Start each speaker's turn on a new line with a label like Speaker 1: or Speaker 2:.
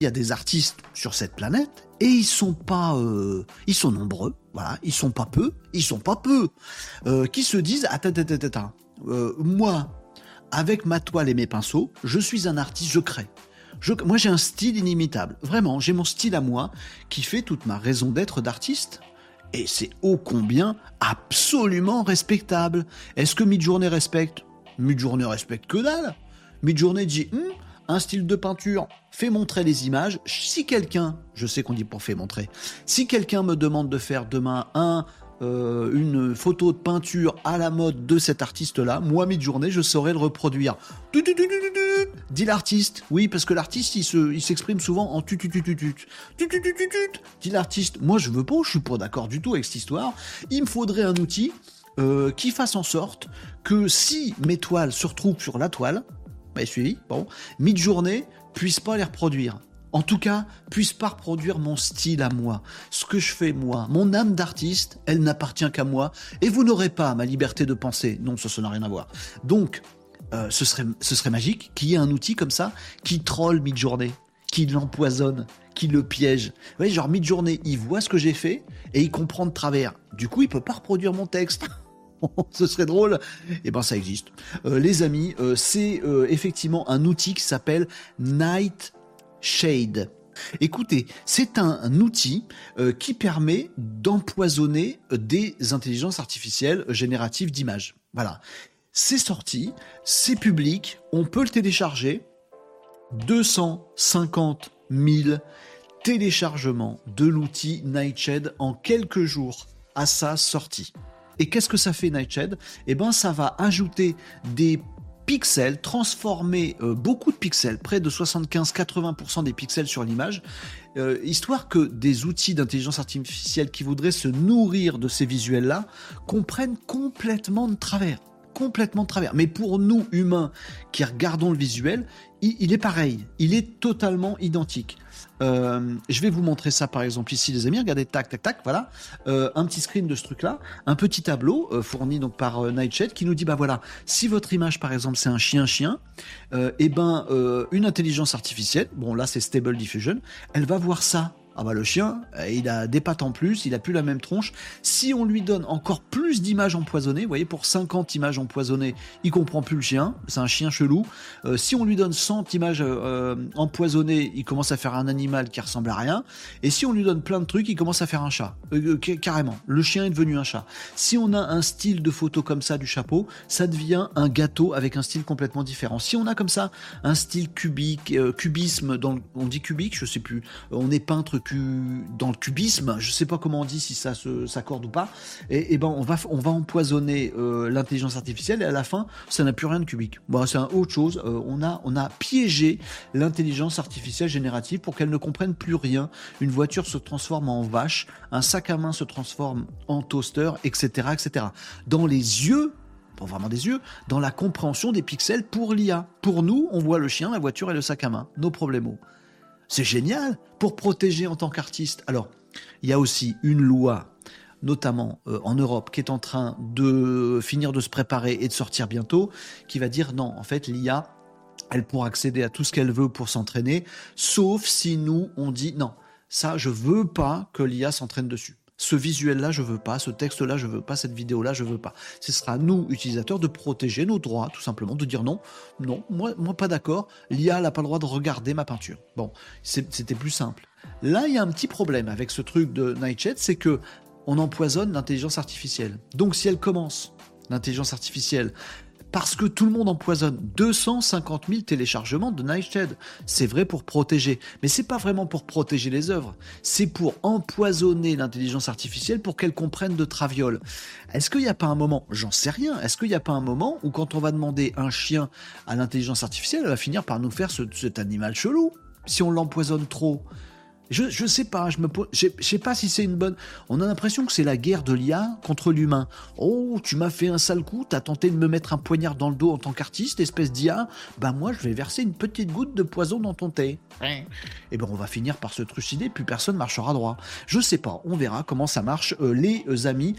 Speaker 1: il y a des artistes sur cette planète et ils sont pas, euh, ils sont nombreux, voilà, ils sont pas peu, ils sont pas peu, euh, qui se disent attends, attends, attends, euh, moi, avec ma toile et mes pinceaux, je suis un artiste, je crée. Moi, j'ai un style inimitable. Vraiment, j'ai mon style à moi qui fait toute ma raison d'être d'artiste. Et c'est ô combien absolument respectable. Est-ce que Midjourney respecte? Midjourney respecte que dalle. Midjourney dit Hum, un style de peinture, fait montrer les images. Si quelqu'un, je sais qu'on dit pour fait montrer, si quelqu'un me demande de faire demain un euh, une photo de peinture à la mode de cet artiste-là, moi, mi-journée, je saurais le reproduire. Dit l'artiste. Oui, parce que l'artiste, il s'exprime souvent en tu tu tu tu tu. Dit l'artiste. Moi, je veux pas, je suis pas d'accord du tout avec cette histoire. Il me faudrait un outil euh, qui fasse en sorte que si mes toiles se retrouvent sur la toile, bah, suivi, bon, mid-journée, puisse pas les reproduire en tout cas, puisse pas reproduire mon style à moi, ce que je fais moi. Mon âme d'artiste, elle n'appartient qu'à moi, et vous n'aurez pas ma liberté de penser. Non, ça, n'a rien à voir. Donc, euh, ce, serait, ce serait magique qu'il y ait un outil comme ça qui troll mid-journée, qui l'empoisonne, qui le piège. Vous voyez, genre mid-journée, il voit ce que j'ai fait et il comprend de travers. Du coup, il peut pas reproduire mon texte. ce serait drôle. Eh ben, ça existe. Euh, les amis, euh, c'est effectivement un outil qui s'appelle Night Shade. Écoutez, c'est un, outil euh, qui permet d'empoisonner euh, des intelligences artificielles génératives d'images. Voilà. C'est sorti, c'est public, on peut le télécharger. 250 000 téléchargements de l'outil Nightshade en quelques jours à sa sortie. Et qu'est-ce que ça fait Nightshade? Eh bien, ça va ajouter des pixels, transformer euh, beaucoup de pixels, près de 75-80% des pixels sur l'image, euh, histoire que des outils d'intelligence artificielle qui voudraient se nourrir de ces visuels-là comprennent complètement de travers complètement de travers. Mais pour nous, humains, qui regardons le visuel, il, est pareil. Il est totalement identique. Euh, je vais vous montrer ça par exemple ici, les amis. Regardez, tac, tac, tac, voilà. Euh, un petit screen de ce truc-là. Un petit tableau euh, fourni donc par Nightshade qui nous dit, bah voilà, si votre image par exemple c'est un chien-chien, et eh ben une intelligence artificielle, bon là c'est Stable Diffusion, elle va voir ça ah bah le chien, euh, il a des pattes en plus, il a plus la même tronche. Si on lui donne encore plus d'images empoisonnées, vous voyez, pour 50 images empoisonnées, il comprend plus le chien, c'est un chien chelou. Euh, si on lui donne 100 images euh, empoisonnées, il commence à faire un animal qui ressemble à rien. Et si on lui donne plein de trucs, il commence à faire un chat. carrément, le chien est devenu un chat. Si on a un style de photo comme ça du chapeau, ça devient un gâteau avec un style complètement différent. Si on a comme ça un style cubique, cubisme, on dit cubique, je sais plus, on est peintre dans le cubisme, je sais pas comment on dit si ça s'accorde ou pas, et, ben on va, on va empoisonner euh, l'intelligence artificielle et à la fin ça n'a plus rien de cubique. Bon, c'est autre chose. Euh, on a, on a piégé l'intelligence artificielle générative pour qu'elle ne comprenne plus rien. Une voiture se transforme en vache, un sac à main se transforme en toaster, etc., etc. Dans les yeux pas vraiment des yeux, dans la compréhension des pixels pour l'IA. Pour nous, on voit le chien, la voiture et le sac à main. Nos problèmes. C'est génial pour protéger en tant qu'artiste. Alors, il y a aussi une loi, notamment euh, en Europe, qui est en train de finir de se préparer et de sortir bientôt, qui va dire non, en fait, l'IA, elle pourra accéder à tout ce qu'elle veut pour s'entraîner, sauf si nous, on dit non, ça, je veux pas que l'IA s'entraîne dessus ce visuel-là, je veux pas, ce texte-là, je veux pas, cette vidéo-là, je veux pas. Ce sera à nous, utilisateurs, de protéger nos droits, tout simplement, de dire non, non, moi, moi pas d'accord, l'IA n'a pas le droit de regarder ma peinture. Bon, c'était plus simple. Là, il y a un petit problème avec ce truc de Nightshade, c'est que on empoisonne l'intelligence artificielle. Donc, si elle commence, l'intelligence artificielle, parce que tout le monde empoisonne. 250 000 téléchargements de Nightshade. C'est vrai pour protéger, mais c'est pas vraiment pour protéger les œuvres. C'est pour empoisonner l'intelligence artificielle pour qu'elle comprenne de traviole. Est-ce qu'il n'y a pas un moment, j'en sais rien, est-ce qu'il n'y a pas un moment où quand on va demander un chien à l'intelligence artificielle, elle va finir par nous faire cet animal chelou? Si on l'empoisonne trop je, sais pas, je me je, sais pas si c'est une bonne. On a l'impression que c'est la guerre de l'IA contre l'humain. Oh, tu m'as fait un sale coup, t'as tenté de me mettre un poignard dans le dos en tant qu'artiste, espèce d'IA. Ben moi, je vais verser une petite goutte de poison dans ton thé. Et eh ben on va finir par se trucider, puis personne marchera droit. Je sais pas, on verra comment ça marche, euh, les amis.